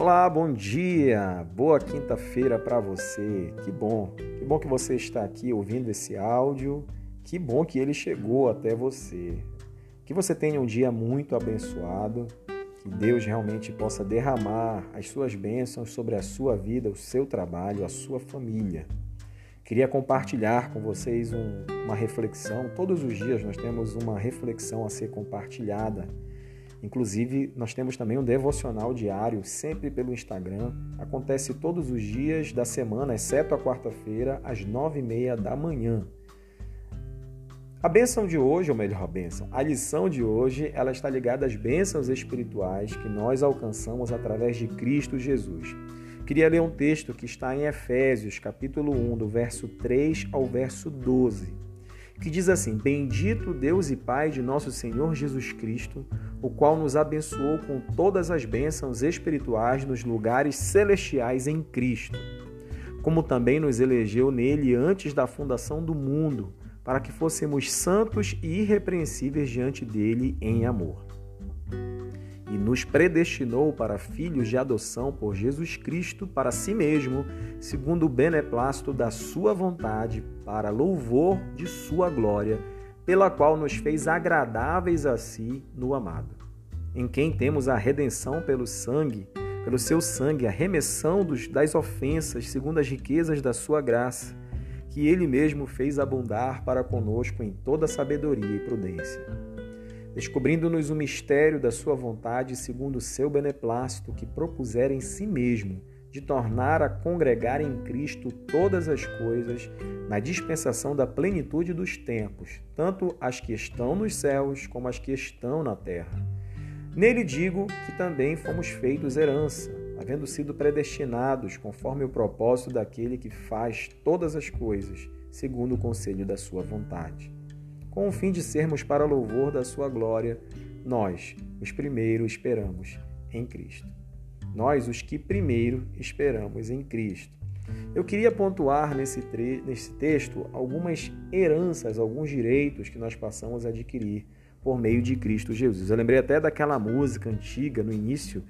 Olá, bom dia, boa quinta-feira para você. Que bom, que bom que você está aqui ouvindo esse áudio. Que bom que ele chegou até você. Que você tenha um dia muito abençoado. Que Deus realmente possa derramar as suas bênçãos sobre a sua vida, o seu trabalho, a sua família. Queria compartilhar com vocês um, uma reflexão. Todos os dias nós temos uma reflexão a ser compartilhada Inclusive, nós temos também um devocional diário, sempre pelo Instagram. Acontece todos os dias da semana, exceto a quarta-feira, às nove e meia da manhã. A bênção de hoje, ou melhor, a bênção, a lição de hoje, ela está ligada às bênçãos espirituais que nós alcançamos através de Cristo Jesus. Queria ler um texto que está em Efésios, capítulo 1, do verso 3 ao verso 12 que diz assim: Bendito Deus e Pai de nosso Senhor Jesus Cristo, o qual nos abençoou com todas as bênçãos espirituais nos lugares celestiais em Cristo, como também nos elegeu nele antes da fundação do mundo, para que fôssemos santos e irrepreensíveis diante dele em amor e nos predestinou para filhos de adoção por Jesus Cristo para si mesmo, segundo o beneplácito da sua vontade, para louvor de sua glória, pela qual nos fez agradáveis a si no amado, em quem temos a redenção pelo sangue, pelo seu sangue, a remissão dos, das ofensas, segundo as riquezas da sua graça, que ele mesmo fez abundar para conosco em toda sabedoria e prudência descobrindo-nos o mistério da sua vontade segundo o seu beneplácito que propusera em si mesmo de tornar a congregar em Cristo todas as coisas na dispensação da plenitude dos tempos, tanto as que estão nos céus como as que estão na terra. Nele digo que também fomos feitos herança, havendo sido predestinados conforme o propósito daquele que faz todas as coisas, segundo o conselho da sua vontade com o fim de sermos para louvor da sua glória, nós, os primeiros, esperamos em Cristo. Nós, os que primeiro esperamos em Cristo. Eu queria pontuar nesse, nesse texto algumas heranças, alguns direitos que nós passamos a adquirir por meio de Cristo Jesus. Eu lembrei até daquela música antiga no início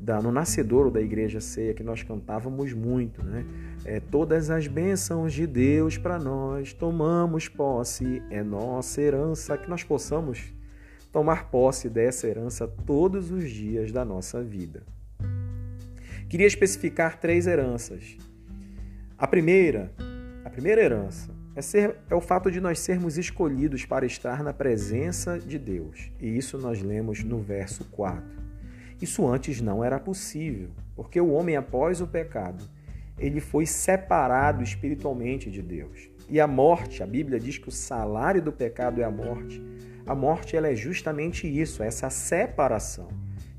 da, no nascedouro da igreja ceia que nós cantávamos muito, né? É, todas as bênçãos de Deus para nós tomamos posse, é nossa herança, que nós possamos tomar posse dessa herança todos os dias da nossa vida. Queria especificar três heranças. A primeira, a primeira herança é, ser, é o fato de nós sermos escolhidos para estar na presença de Deus. E isso nós lemos no verso 4. Isso antes não era possível, porque o homem, após o pecado, ele foi separado espiritualmente de Deus. E a morte, a Bíblia diz que o salário do pecado é a morte. A morte ela é justamente isso, essa separação.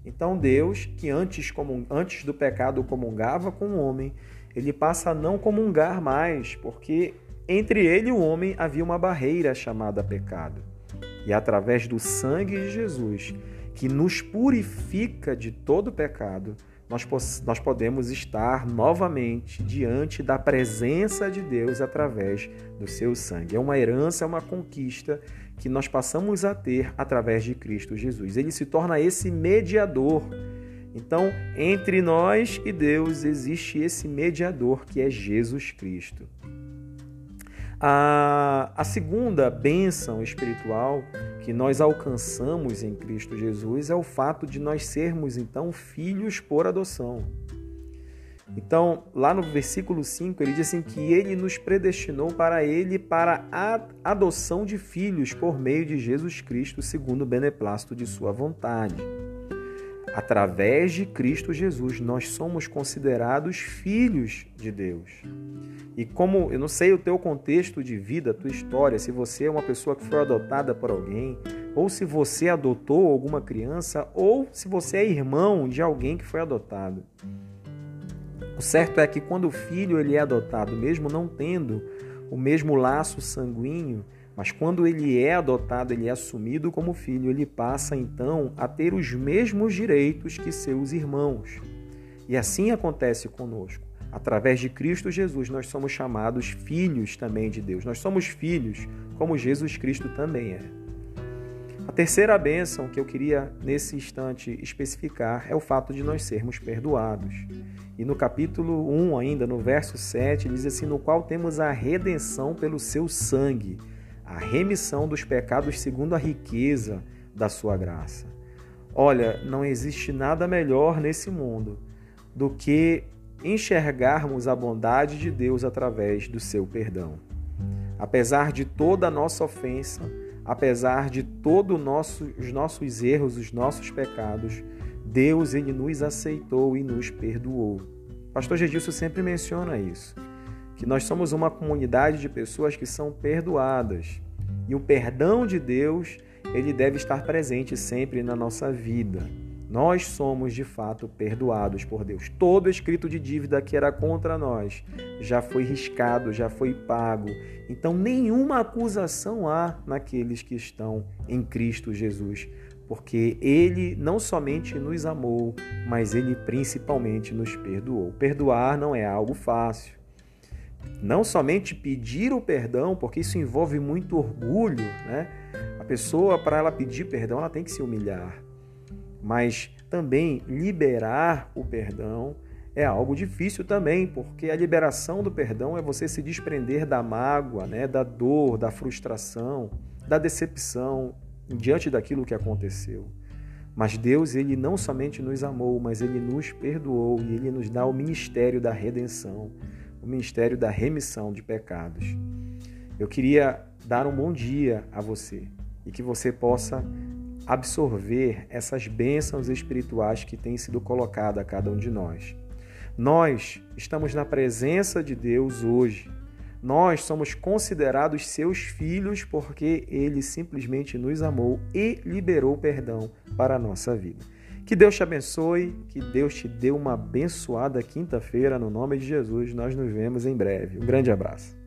Então Deus, que antes, antes do pecado comungava com o homem, ele passa a não comungar mais, porque entre ele e o homem havia uma barreira chamada pecado. E através do sangue de Jesus, que nos purifica de todo pecado, nós, nós podemos estar novamente diante da presença de Deus através do seu sangue. É uma herança, é uma conquista que nós passamos a ter através de Cristo Jesus. Ele se torna esse mediador. Então, entre nós e Deus existe esse mediador que é Jesus Cristo. A, a segunda bênção espiritual que nós alcançamos em Cristo Jesus é o fato de nós sermos, então, filhos por adoção. Então, lá no versículo 5, ele diz assim que ele nos predestinou para ele para a adoção de filhos por meio de Jesus Cristo, segundo o beneplácito de sua vontade. Através de Cristo Jesus, nós somos considerados filhos de Deus. E como eu não sei o teu contexto de vida, a tua história, se você é uma pessoa que foi adotada por alguém, ou se você adotou alguma criança, ou se você é irmão de alguém que foi adotado. O certo é que quando o filho ele é adotado, mesmo não tendo o mesmo laço sanguíneo, mas quando ele é adotado, ele é assumido como filho, ele passa então a ter os mesmos direitos que seus irmãos. E assim acontece conosco. Através de Cristo Jesus, nós somos chamados filhos também de Deus. Nós somos filhos, como Jesus Cristo também é. terceira bênção que eu queria nesse instante especificar é o fato de nós sermos perdoados. E no capítulo 1, ainda no verso 7, diz assim: No qual temos a redenção pelo seu sangue, a remissão dos pecados segundo a riqueza da sua graça. Olha, não existe nada melhor nesse mundo do que enxergarmos a bondade de Deus através do seu perdão. Apesar de toda a nossa ofensa, apesar de todos nosso, os nossos erros, os nossos pecados, Deus ele nos aceitou e nos perdoou. Pastor Gedilson sempre menciona isso, que nós somos uma comunidade de pessoas que são perdoadas. E o perdão de Deus, ele deve estar presente sempre na nossa vida. Nós somos de fato perdoados por Deus. Todo escrito de dívida que era contra nós já foi riscado, já foi pago. Então, nenhuma acusação há naqueles que estão em Cristo Jesus, porque Ele não somente nos amou, mas Ele principalmente nos perdoou. Perdoar não é algo fácil. Não somente pedir o perdão, porque isso envolve muito orgulho, né? A pessoa, para ela pedir perdão, ela tem que se humilhar mas também liberar o perdão é algo difícil também, porque a liberação do perdão é você se desprender da mágoa, né, da dor, da frustração, da decepção diante daquilo que aconteceu. Mas Deus, ele não somente nos amou, mas ele nos perdoou e ele nos dá o ministério da redenção, o ministério da remissão de pecados. Eu queria dar um bom dia a você e que você possa absorver essas bênçãos espirituais que têm sido colocadas a cada um de nós. Nós estamos na presença de Deus hoje. Nós somos considerados seus filhos porque ele simplesmente nos amou e liberou perdão para a nossa vida. Que Deus te abençoe, que Deus te dê uma abençoada quinta-feira no nome de Jesus. Nós nos vemos em breve. Um grande abraço.